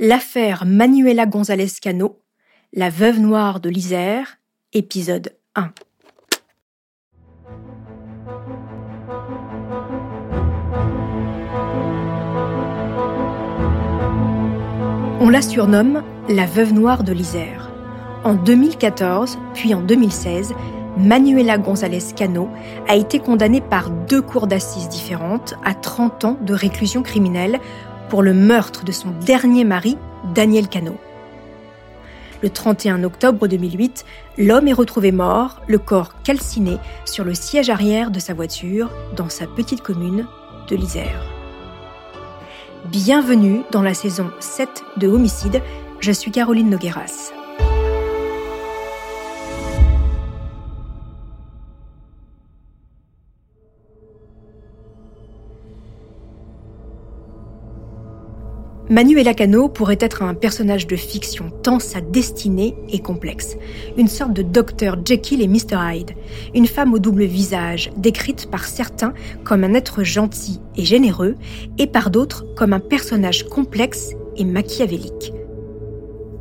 L'affaire Manuela González Cano, la veuve noire de l'Isère, épisode 1. On la surnomme la veuve noire de l'Isère. En 2014, puis en 2016, Manuela González Cano a été condamnée par deux cours d'assises différentes à 30 ans de réclusion criminelle pour le meurtre de son dernier mari, Daniel Cano. Le 31 octobre 2008, l'homme est retrouvé mort, le corps calciné sur le siège arrière de sa voiture dans sa petite commune de l'Isère. Bienvenue dans la saison 7 de Homicide, je suis Caroline Nogueras. Manuela Cano pourrait être un personnage de fiction tant sa destinée est complexe. Une sorte de Dr Jekyll et Mr Hyde. Une femme au double visage, décrite par certains comme un être gentil et généreux, et par d'autres comme un personnage complexe et machiavélique.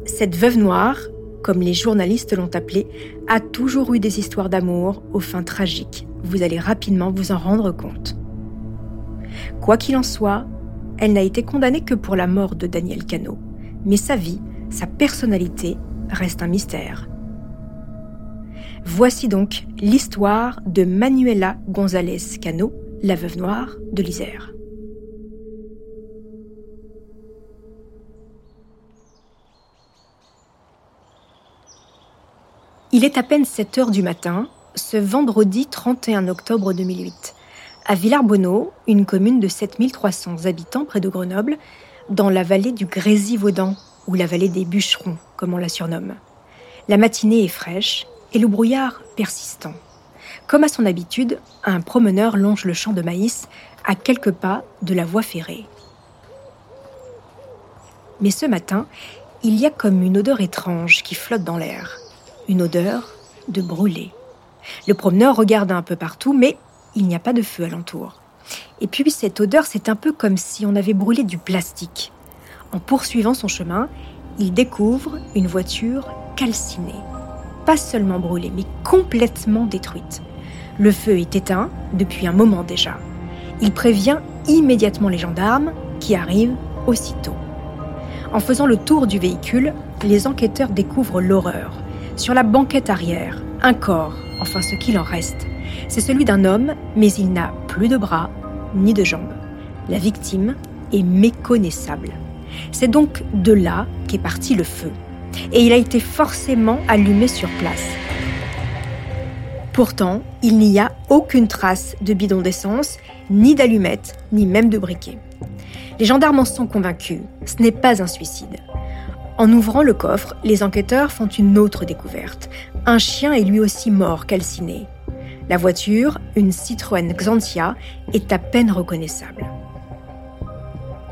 Cette veuve noire, comme les journalistes l'ont appelée, a toujours eu des histoires d'amour aux fins tragiques. Vous allez rapidement vous en rendre compte. Quoi qu'il en soit, elle n'a été condamnée que pour la mort de Daniel Cano. Mais sa vie, sa personnalité reste un mystère. Voici donc l'histoire de Manuela González Cano, la veuve noire de l'Isère. Il est à peine 7 heures du matin, ce vendredi 31 octobre 2008 à Villarbonneau, une commune de 7300 habitants près de Grenoble, dans la vallée du Grésivaudan, ou la vallée des bûcherons, comme on la surnomme. La matinée est fraîche et le brouillard persistant. Comme à son habitude, un promeneur longe le champ de maïs à quelques pas de la voie ferrée. Mais ce matin, il y a comme une odeur étrange qui flotte dans l'air. Une odeur de brûlé. Le promeneur regarde un peu partout, mais il n'y a pas de feu alentour. Et puis cette odeur, c'est un peu comme si on avait brûlé du plastique. En poursuivant son chemin, il découvre une voiture calcinée. Pas seulement brûlée, mais complètement détruite. Le feu est éteint depuis un moment déjà. Il prévient immédiatement les gendarmes qui arrivent aussitôt. En faisant le tour du véhicule, les enquêteurs découvrent l'horreur. Sur la banquette arrière, un corps, enfin ce qu'il en reste, c'est celui d'un homme, mais il n'a plus de bras ni de jambes. La victime est méconnaissable. C'est donc de là qu'est parti le feu. Et il a été forcément allumé sur place. Pourtant, il n'y a aucune trace de bidon d'essence, ni d'allumettes, ni même de briquet. Les gendarmes en sont convaincus, ce n'est pas un suicide. En ouvrant le coffre, les enquêteurs font une autre découverte. Un chien est lui aussi mort, calciné. La voiture, une Citroën Xantia, est à peine reconnaissable.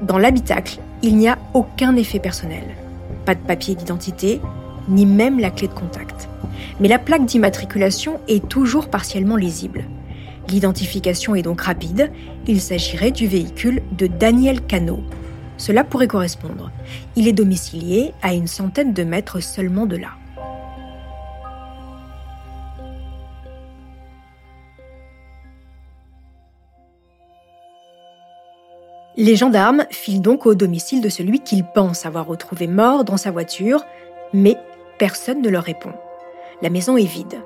Dans l'habitacle, il n'y a aucun effet personnel. Pas de papier d'identité, ni même la clé de contact. Mais la plaque d'immatriculation est toujours partiellement lisible. L'identification est donc rapide, il s'agirait du véhicule de Daniel Cano. Cela pourrait correspondre. Il est domicilié à une centaine de mètres seulement de là. Les gendarmes filent donc au domicile de celui qu'ils pensent avoir retrouvé mort dans sa voiture, mais personne ne leur répond. La maison est vide.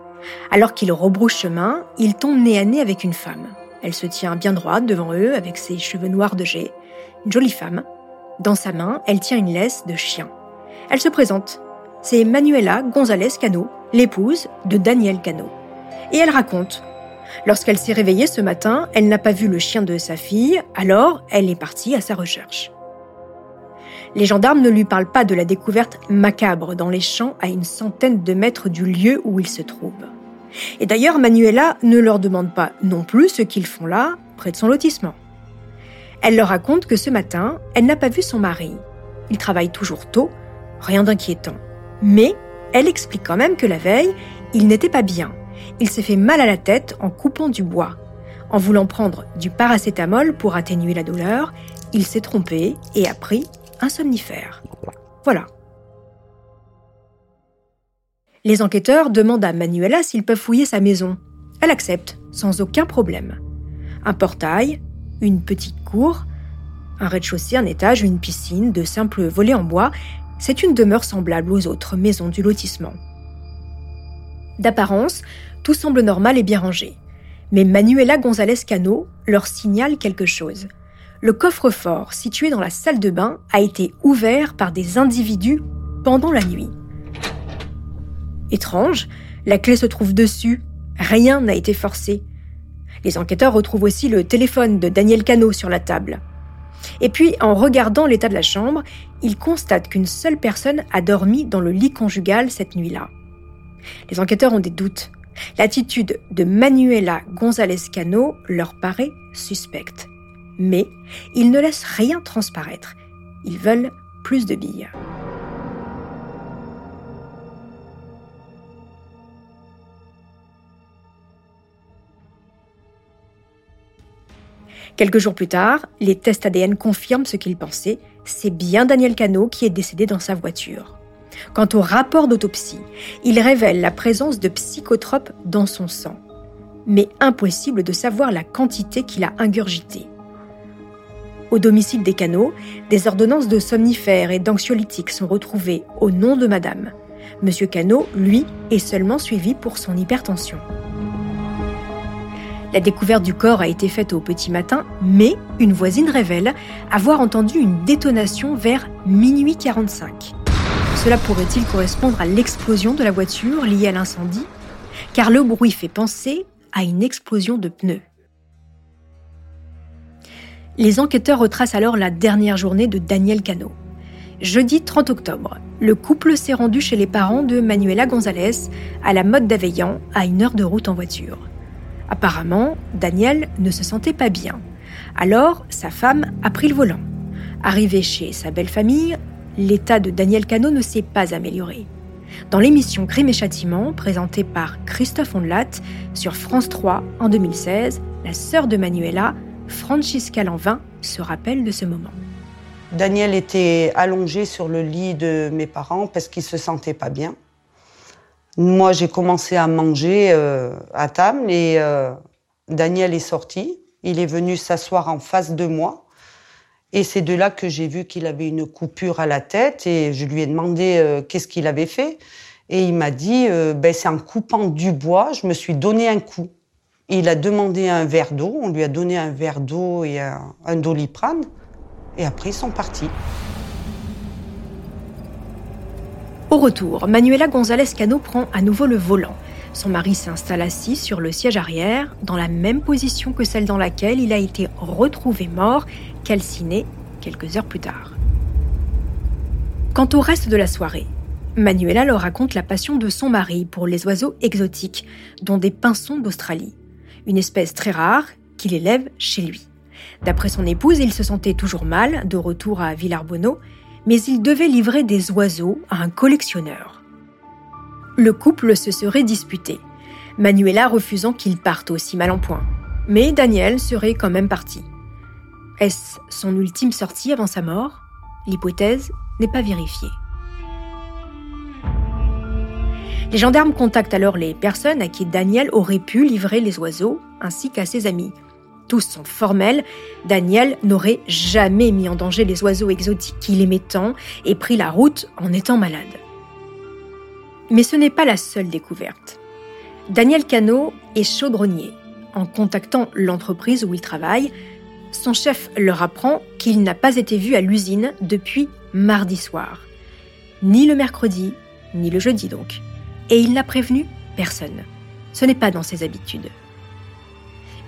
Alors qu'ils rebroussent chemin, ils tombent nez à nez avec une femme. Elle se tient bien droite devant eux avec ses cheveux noirs de jet. Une jolie femme. Dans sa main, elle tient une laisse de chien. Elle se présente. C'est Manuela González Cano, l'épouse de Daniel Cano. Et elle raconte Lorsqu'elle s'est réveillée ce matin, elle n'a pas vu le chien de sa fille, alors elle est partie à sa recherche. Les gendarmes ne lui parlent pas de la découverte macabre dans les champs à une centaine de mètres du lieu où il se trouve. Et d'ailleurs, Manuela ne leur demande pas non plus ce qu'ils font là, près de son lotissement. Elle leur raconte que ce matin, elle n'a pas vu son mari. Il travaille toujours tôt, rien d'inquiétant. Mais elle explique quand même que la veille, il n'était pas bien il s'est fait mal à la tête en coupant du bois. En voulant prendre du paracétamol pour atténuer la douleur, il s'est trompé et a pris un somnifère. Voilà. Les enquêteurs demandent à Manuela s'ils peuvent fouiller sa maison. Elle accepte, sans aucun problème. Un portail, une petite cour, un rez-de-chaussée, un étage, une piscine, de simples volets en bois, c'est une demeure semblable aux autres maisons du lotissement. D'apparence, tout semble normal et bien rangé. Mais Manuela González Cano leur signale quelque chose. Le coffre-fort situé dans la salle de bain a été ouvert par des individus pendant la nuit. Étrange, la clé se trouve dessus, rien n'a été forcé. Les enquêteurs retrouvent aussi le téléphone de Daniel Cano sur la table. Et puis, en regardant l'état de la chambre, ils constatent qu'une seule personne a dormi dans le lit conjugal cette nuit-là. Les enquêteurs ont des doutes. L'attitude de Manuela González Cano leur paraît suspecte. Mais ils ne laissent rien transparaître. Ils veulent plus de billes. Quelques jours plus tard, les tests ADN confirment ce qu'ils pensaient. C'est bien Daniel Cano qui est décédé dans sa voiture. Quant au rapport d'autopsie, il révèle la présence de psychotropes dans son sang. Mais impossible de savoir la quantité qu'il a ingurgité. Au domicile des Cano, des ordonnances de somnifères et d'anxiolytiques sont retrouvées au nom de madame. Monsieur Cano, lui, est seulement suivi pour son hypertension. La découverte du corps a été faite au petit matin, mais une voisine révèle avoir entendu une détonation vers minuit 45. Cela pourrait-il correspondre à l'explosion de la voiture liée à l'incendie? Car le bruit fait penser à une explosion de pneus. Les enquêteurs retracent alors la dernière journée de Daniel Cano. Jeudi 30 octobre, le couple s'est rendu chez les parents de Manuela González à la mode d'Aveillan, à une heure de route en voiture. Apparemment, Daniel ne se sentait pas bien. Alors, sa femme a pris le volant. Arrivé chez sa belle famille, l'état de Daniel Cano ne s'est pas amélioré. Dans l'émission Crime et Châtiment, présentée par Christophe Ondelat sur France 3 en 2016, la sœur de Manuela, Francisca Lanvin, se rappelle de ce moment. Daniel était allongé sur le lit de mes parents parce qu'il se sentait pas bien. Moi, j'ai commencé à manger euh, à table et euh, Daniel est sorti. Il est venu s'asseoir en face de moi. Et c'est de là que j'ai vu qu'il avait une coupure à la tête et je lui ai demandé euh, qu'est-ce qu'il avait fait. Et il m'a dit, ben, c'est en coupant du bois, je me suis donné un coup. Il a demandé un verre d'eau, on lui a donné un verre d'eau et un, un doliprane. Et après, ils sont partis. Au retour, Manuela González Cano prend à nouveau le volant. Son mari s'installe assis sur le siège arrière, dans la même position que celle dans laquelle il a été retrouvé mort, calciné quelques heures plus tard. Quant au reste de la soirée, Manuela leur raconte la passion de son mari pour les oiseaux exotiques, dont des pinsons d'Australie, une espèce très rare qu'il élève chez lui. D'après son épouse, il se sentait toujours mal, de retour à Villarbonneau, mais il devait livrer des oiseaux à un collectionneur. Le couple se serait disputé, Manuela refusant qu'il parte aussi mal en point. Mais Daniel serait quand même parti. Est-ce son ultime sortie avant sa mort? L'hypothèse n'est pas vérifiée. Les gendarmes contactent alors les personnes à qui Daniel aurait pu livrer les oiseaux, ainsi qu'à ses amis tous sont formels, Daniel n'aurait jamais mis en danger les oiseaux exotiques qu'il aimait tant et pris la route en étant malade. Mais ce n'est pas la seule découverte. Daniel Cano est chaudronnier. En contactant l'entreprise où il travaille, son chef leur apprend qu'il n'a pas été vu à l'usine depuis mardi soir. Ni le mercredi, ni le jeudi donc. Et il n'a prévenu personne. Ce n'est pas dans ses habitudes.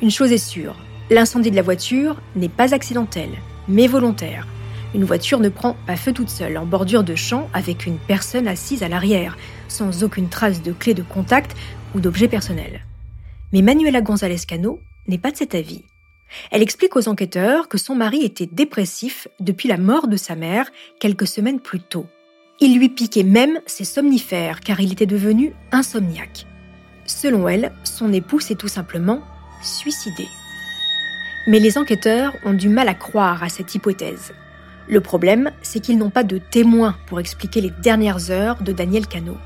Une chose est sûre, L'incendie de la voiture n'est pas accidentel, mais volontaire. Une voiture ne prend pas feu toute seule en bordure de champ avec une personne assise à l'arrière, sans aucune trace de clé de contact ou d'objet personnel. Mais Manuela González Cano n'est pas de cet avis. Elle explique aux enquêteurs que son mari était dépressif depuis la mort de sa mère quelques semaines plus tôt. Il lui piquait même ses somnifères car il était devenu insomniaque. Selon elle, son époux s'est tout simplement suicidé. Mais les enquêteurs ont du mal à croire à cette hypothèse. Le problème, c'est qu'ils n'ont pas de témoins pour expliquer les dernières heures de Daniel Cano.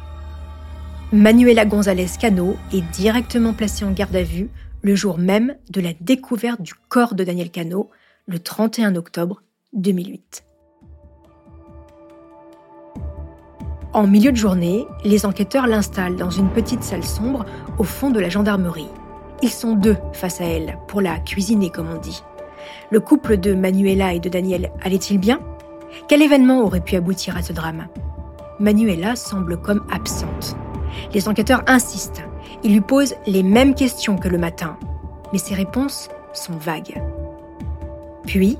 Manuela González Cano est directement placée en garde à vue le jour même de la découverte du corps de Daniel Cano, le 31 octobre 2008. En milieu de journée, les enquêteurs l'installent dans une petite salle sombre au fond de la gendarmerie. Ils sont deux face à elle, pour la cuisiner comme on dit. Le couple de Manuela et de Daniel allait-il bien? Quel événement aurait pu aboutir à ce drame? Manuela semble comme absente. Les enquêteurs insistent. Ils lui posent les mêmes questions que le matin, mais ses réponses sont vagues. Puis,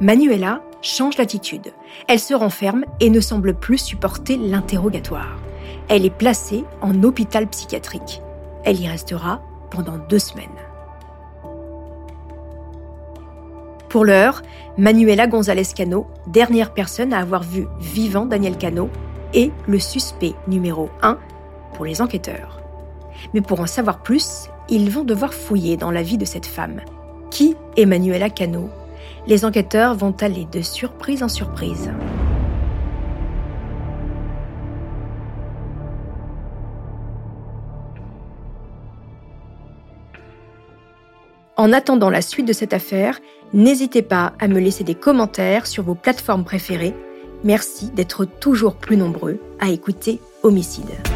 Manuela change d'attitude. Elle se renferme et ne semble plus supporter l'interrogatoire. Elle est placée en hôpital psychiatrique. Elle y restera pendant deux semaines. Pour l'heure, Manuela González Cano, dernière personne à avoir vu vivant Daniel Cano, est le suspect numéro 1 pour les enquêteurs. Mais pour en savoir plus, ils vont devoir fouiller dans la vie de cette femme. Qui est Manuela Cano? Les enquêteurs vont aller de surprise en surprise. En attendant la suite de cette affaire, n'hésitez pas à me laisser des commentaires sur vos plateformes préférées. Merci d'être toujours plus nombreux à écouter Homicide.